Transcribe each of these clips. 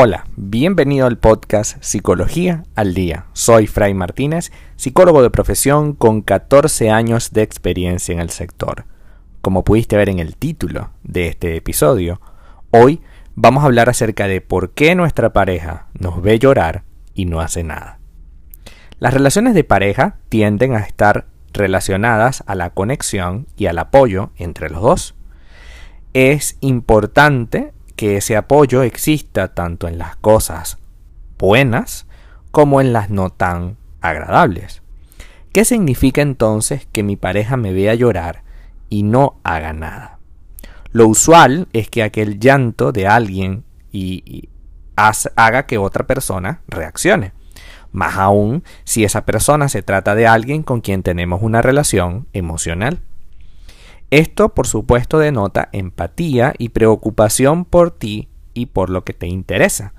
Hola, bienvenido al podcast Psicología al Día. Soy Fray Martínez, psicólogo de profesión con 14 años de experiencia en el sector. Como pudiste ver en el título de este episodio, hoy vamos a hablar acerca de por qué nuestra pareja nos ve llorar y no hace nada. Las relaciones de pareja tienden a estar relacionadas a la conexión y al apoyo entre los dos. Es importante que ese apoyo exista tanto en las cosas buenas como en las no tan agradables. ¿Qué significa entonces que mi pareja me vea llorar y no haga nada? Lo usual es que aquel llanto de alguien y, haga que otra persona reaccione. Más aún si esa persona se trata de alguien con quien tenemos una relación emocional. Esto, por supuesto, denota empatía y preocupación por ti y por lo que te interesa.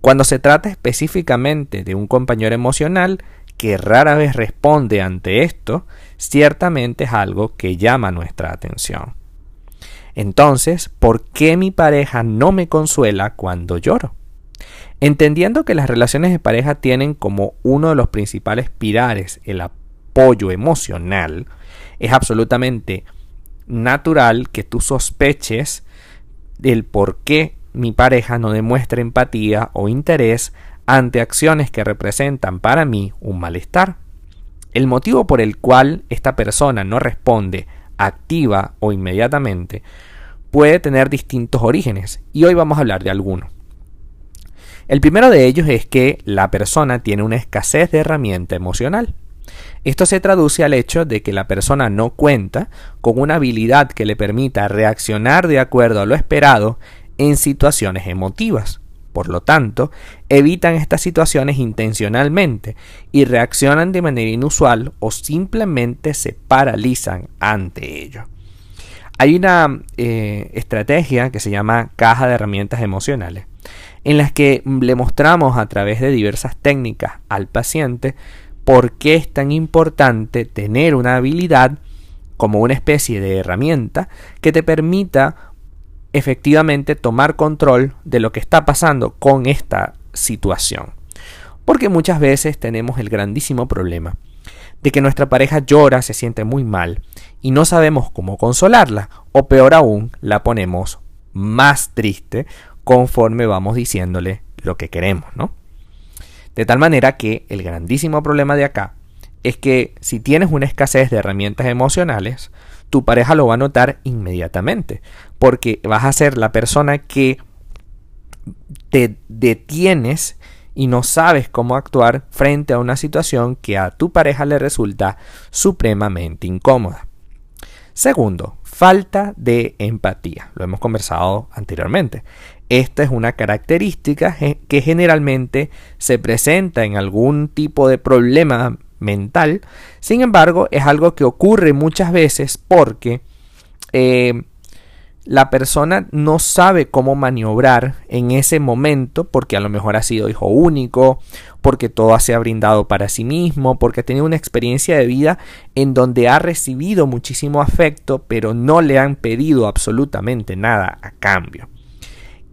Cuando se trata específicamente de un compañero emocional que rara vez responde ante esto, ciertamente es algo que llama nuestra atención. Entonces, ¿por qué mi pareja no me consuela cuando lloro? Entendiendo que las relaciones de pareja tienen como uno de los principales pilares el apoyo emocional, es absolutamente natural que tú sospeches del por qué mi pareja no demuestra empatía o interés ante acciones que representan para mí un malestar. El motivo por el cual esta persona no responde activa o inmediatamente puede tener distintos orígenes y hoy vamos a hablar de algunos. El primero de ellos es que la persona tiene una escasez de herramienta emocional. Esto se traduce al hecho de que la persona no cuenta con una habilidad que le permita reaccionar de acuerdo a lo esperado en situaciones emotivas. Por lo tanto, evitan estas situaciones intencionalmente y reaccionan de manera inusual o simplemente se paralizan ante ello. Hay una eh, estrategia que se llama caja de herramientas emocionales, en las que le mostramos a través de diversas técnicas al paciente por qué es tan importante tener una habilidad como una especie de herramienta que te permita efectivamente tomar control de lo que está pasando con esta situación. Porque muchas veces tenemos el grandísimo problema de que nuestra pareja llora, se siente muy mal y no sabemos cómo consolarla o peor aún, la ponemos más triste conforme vamos diciéndole lo que queremos, ¿no? De tal manera que el grandísimo problema de acá es que si tienes una escasez de herramientas emocionales, tu pareja lo va a notar inmediatamente, porque vas a ser la persona que te detienes y no sabes cómo actuar frente a una situación que a tu pareja le resulta supremamente incómoda. Segundo, falta de empatía. Lo hemos conversado anteriormente. Esta es una característica que generalmente se presenta en algún tipo de problema mental. Sin embargo, es algo que ocurre muchas veces porque eh, la persona no sabe cómo maniobrar en ese momento porque a lo mejor ha sido hijo único, porque todo se ha brindado para sí mismo, porque ha tenido una experiencia de vida en donde ha recibido muchísimo afecto, pero no le han pedido absolutamente nada a cambio.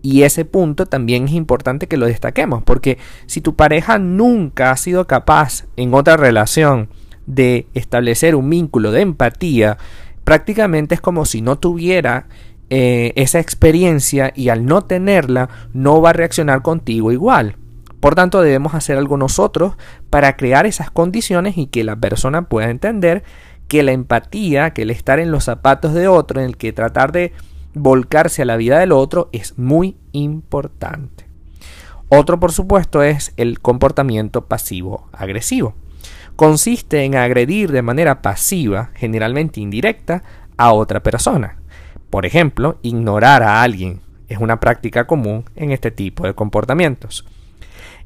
Y ese punto también es importante que lo destaquemos, porque si tu pareja nunca ha sido capaz en otra relación de establecer un vínculo de empatía, prácticamente es como si no tuviera eh, esa experiencia y al no tenerla no va a reaccionar contigo igual. Por tanto, debemos hacer algo nosotros para crear esas condiciones y que la persona pueda entender que la empatía, que el estar en los zapatos de otro, en el que tratar de volcarse a la vida del otro es muy importante. Otro, por supuesto, es el comportamiento pasivo-agresivo. Consiste en agredir de manera pasiva, generalmente indirecta, a otra persona. Por ejemplo, ignorar a alguien es una práctica común en este tipo de comportamientos.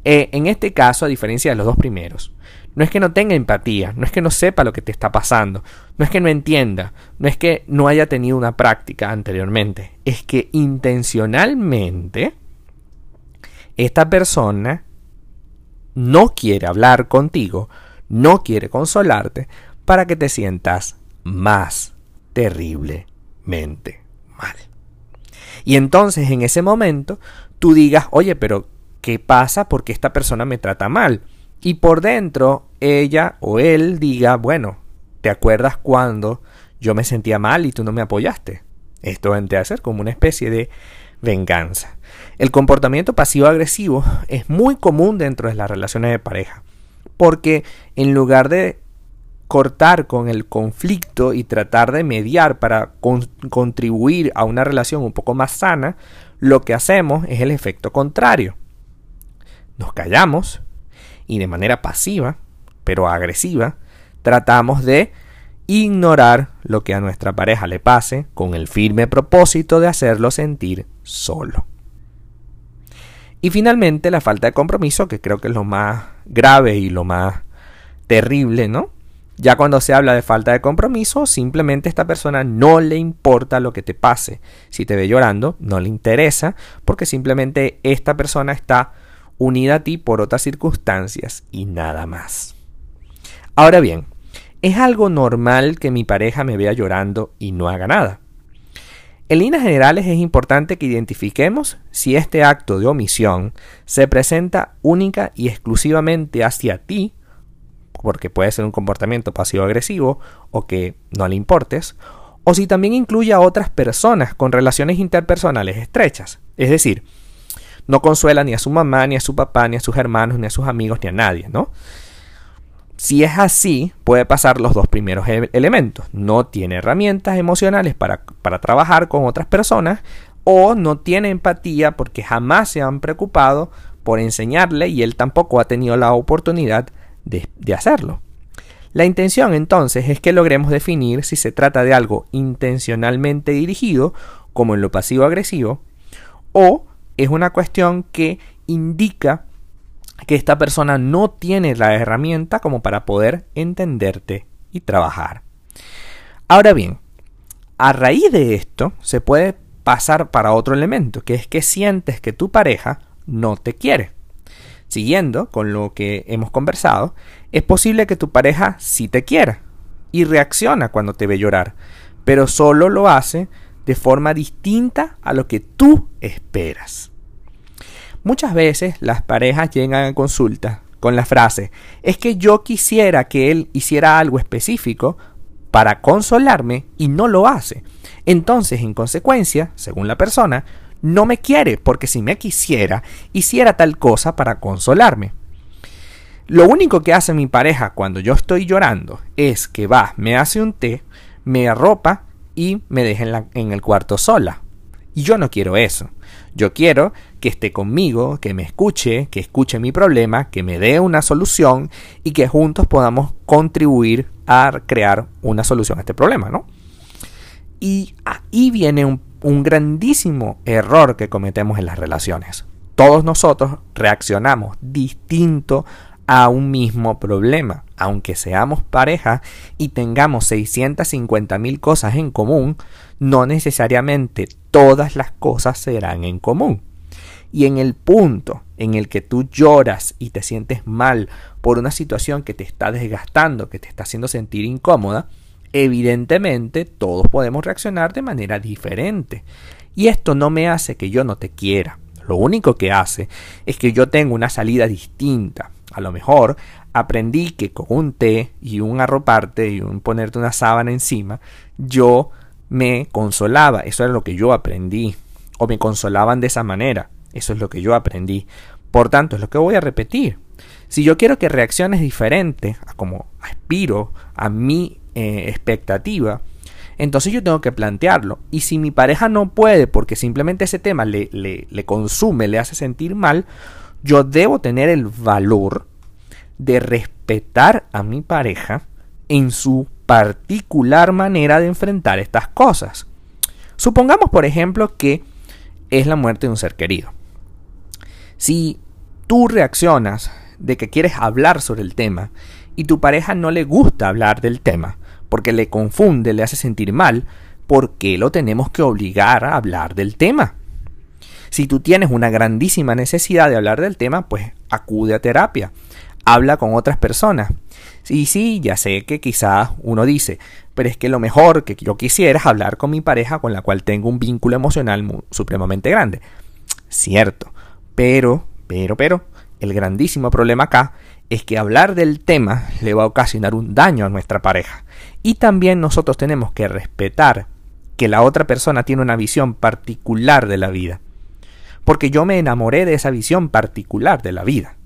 Eh, en este caso, a diferencia de los dos primeros, no es que no tenga empatía, no es que no sepa lo que te está pasando, no es que no entienda, no es que no haya tenido una práctica anteriormente, es que intencionalmente esta persona no quiere hablar contigo, no quiere consolarte para que te sientas más terriblemente mal. Y entonces en ese momento tú digas, oye, pero ¿qué pasa? Porque esta persona me trata mal. Y por dentro, ella o él diga, bueno, ¿te acuerdas cuando yo me sentía mal y tú no me apoyaste? Esto vendría a ser como una especie de venganza. El comportamiento pasivo-agresivo es muy común dentro de las relaciones de pareja, porque en lugar de cortar con el conflicto y tratar de mediar para contribuir a una relación un poco más sana, lo que hacemos es el efecto contrario. Nos callamos y de manera pasiva, pero agresiva, tratamos de ignorar lo que a nuestra pareja le pase con el firme propósito de hacerlo sentir solo. Y finalmente la falta de compromiso, que creo que es lo más grave y lo más terrible, ¿no? Ya cuando se habla de falta de compromiso, simplemente a esta persona no le importa lo que te pase. Si te ve llorando, no le interesa, porque simplemente esta persona está unida a ti por otras circunstancias y nada más. Ahora bien, es algo normal que mi pareja me vea llorando y no haga nada. En líneas generales es importante que identifiquemos si este acto de omisión se presenta única y exclusivamente hacia ti porque puede ser un comportamiento pasivo-agresivo o que no le importes, o si también incluye a otras personas con relaciones interpersonales estrechas. Es decir, no consuela ni a su mamá, ni a su papá, ni a sus hermanos, ni a sus amigos, ni a nadie, ¿no? Si es así, puede pasar los dos primeros e-, elementos. No tiene herramientas emocionales para, para trabajar con otras personas o no tiene empatía porque jamás se han preocupado por enseñarle y él tampoco ha tenido la oportunidad de, hacerlo. La intención entonces es que logremos definir si se trata de algo intencionalmente dirigido, como en lo pasivo-agresivo, o es una cuestión que indica que esta persona no tiene la herramienta como para poder entenderte y trabajar. Ahora bien, a raíz de esto se puede pasar para otro elemento, que es que sientes que tu pareja no te quiere. Siguiendo con lo que hemos conversado, es posible que tu pareja sí te quiera y reacciona cuando te ve llorar, pero solo lo hace de forma distinta a lo que tú esperas. Muchas veces las parejas llegan a consulta con la frase, es que yo quisiera que él hiciera algo específico para consolarme y no lo hace. Entonces, en consecuencia, según la persona, no me quiere, porque si me quisiera, hiciera tal cosa para consolarme. Lo único que hace mi pareja cuando yo estoy llorando es que va, me hace un té, me arropa y me deja en, en el cuarto sola. Y yo no quiero eso. Yo quiero que esté conmigo, que me escuche, que escuche mi problema, que me dé una solución y que juntos podamos contribuir a crear una solución a este problema, ¿no? Y ahí viene un un grandísimo error que cometemos en las relaciones. Todos nosotros reaccionamos distinto a un mismo problema. Aunque seamos pareja y tengamos 650 mil cosas en común, no necesariamente todas las cosas serán en común. Y en el punto en el que tú lloras y te sientes mal por una situación que te está desgastando, que te está haciendo sentir incómoda, Evidentemente, todos podemos reaccionar de manera diferente. Y esto no me hace que yo no te quiera. Lo único que hace es que yo tengo una salida distinta. A lo mejor aprendí que con un té y un arroparte y un ponerte una sábana encima, yo me consolaba. Eso era lo que yo aprendí. O me consolaban de esa manera. Eso es lo que yo aprendí. Por tanto, es lo que voy a repetir. Si yo quiero que reacciones diferente a como aspiro a mi eh, expectativa, entonces yo tengo que plantearlo. Y si mi pareja no puede porque simplemente ese tema le, le, le consume, le hace sentir mal, yo debo tener el valor de respetar a mi pareja en su particular manera de enfrentar estas cosas. Supongamos, por ejemplo, que es la muerte de un ser querido. Si tú reaccionas de que quieres hablar sobre el tema y tu pareja no le gusta hablar del tema, porque le confunde, le hace sentir mal, ¿por qué lo tenemos que obligar a hablar del tema? Si tú tienes una grandísima necesidad de hablar del tema, pues acude a terapia, habla con otras personas. Y sí, ya sé que quizás uno dice, pero es que lo mejor que yo quisiera es hablar con mi pareja con la cual tengo un vínculo emocional supremamente grande. Cierto, pero Pero, pero, el grandísimo problema acá es que hablar del tema le va a ocasionar un daño a nuestra pareja. Y también nosotros tenemos que respetar que la otra persona tiene una visión particular de la vida. Porque yo me enamoré de esa visión particular de la vida.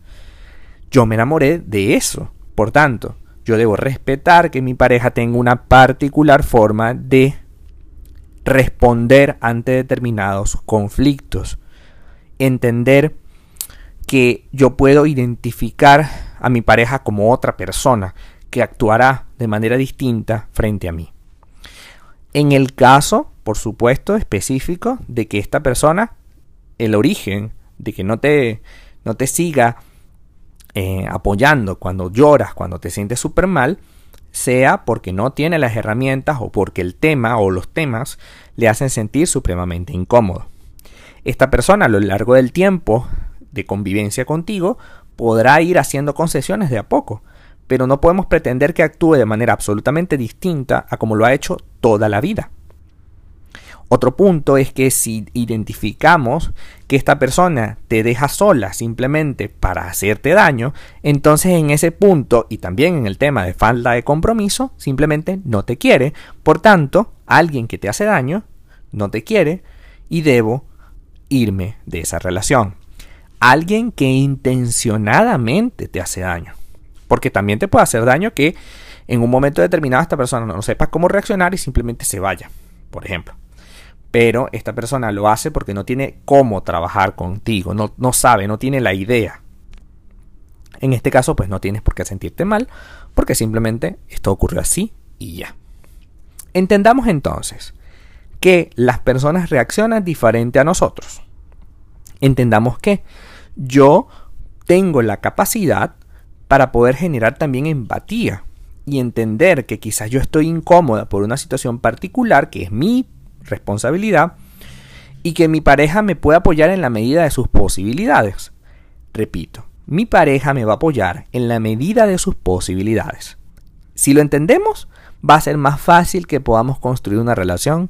Yo me enamoré de eso. Por tanto, yo debo respetar que mi pareja tenga una particular forma de responder ante determinados conflictos. Entender que yo puedo identificar a mi pareja como otra persona que actuará de manera distinta frente a mí. En el caso, por supuesto, específico de que esta persona, el origen de que no te, no te siga eh, apoyando cuando lloras, cuando te sientes súper mal, sea porque no tiene las herramientas o porque el tema o los temas le hacen sentir supremamente incómodo. Esta persona a lo largo del tiempo de convivencia contigo podrá ir haciendo concesiones de a poco, pero no podemos pretender que actúe de manera absolutamente distinta a como lo ha hecho toda la vida. Otro punto es que si identificamos que esta persona te deja sola simplemente para hacerte daño, entonces en ese punto y también en el tema de falta de compromiso, simplemente no te quiere. Por tanto, alguien que te hace daño no te quiere y debo irme de esa relación. Alguien que intencionadamente te hace daño. Porque también te puede hacer daño que en un momento determinado esta persona no sepa cómo reaccionar y simplemente se vaya, por ejemplo pero esta persona lo hace porque no tiene cómo trabajar contigo, no, no sabe, no tiene la idea. En este caso, pues no tienes por qué sentirte mal, porque simplemente esto ocurrió así y ya. Entendamos entonces que las personas reaccionan diferente a nosotros. Entendamos que yo tengo la capacidad para poder generar también empatía y entender que quizás yo estoy incómoda por una situación particular que es mi responsabilidad y que mi pareja me pueda apoyar en la medida de sus posibilidades. Repito, mi pareja me va a apoyar en la medida de sus posibilidades. Si lo entendemos, va a ser más fácil que podamos construir una relación